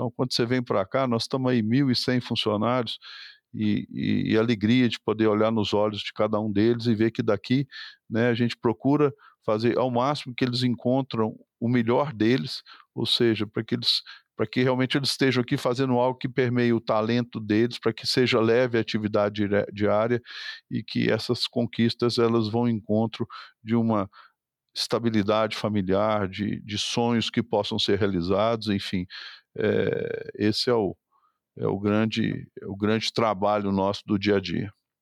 Então, quando você vem para cá, nós estamos aí 1.100 funcionários e, e, e, alegria de poder olhar nos olhos de cada um deles e ver que daqui né, a gente procura fazer ao máximo que eles encontram o melhor deles, ou seja, para que eles para que realmente eles estejam aqui fazendo algo que permeie o talento deles, para que seja leve a atividade diária e que essas conquistas elas vão em encontro de uma estabilidade familiar, de, de sonhos que possam ser realizados, enfim, é, esse é o, é o grande é o grande trabalho nosso do dia a dia.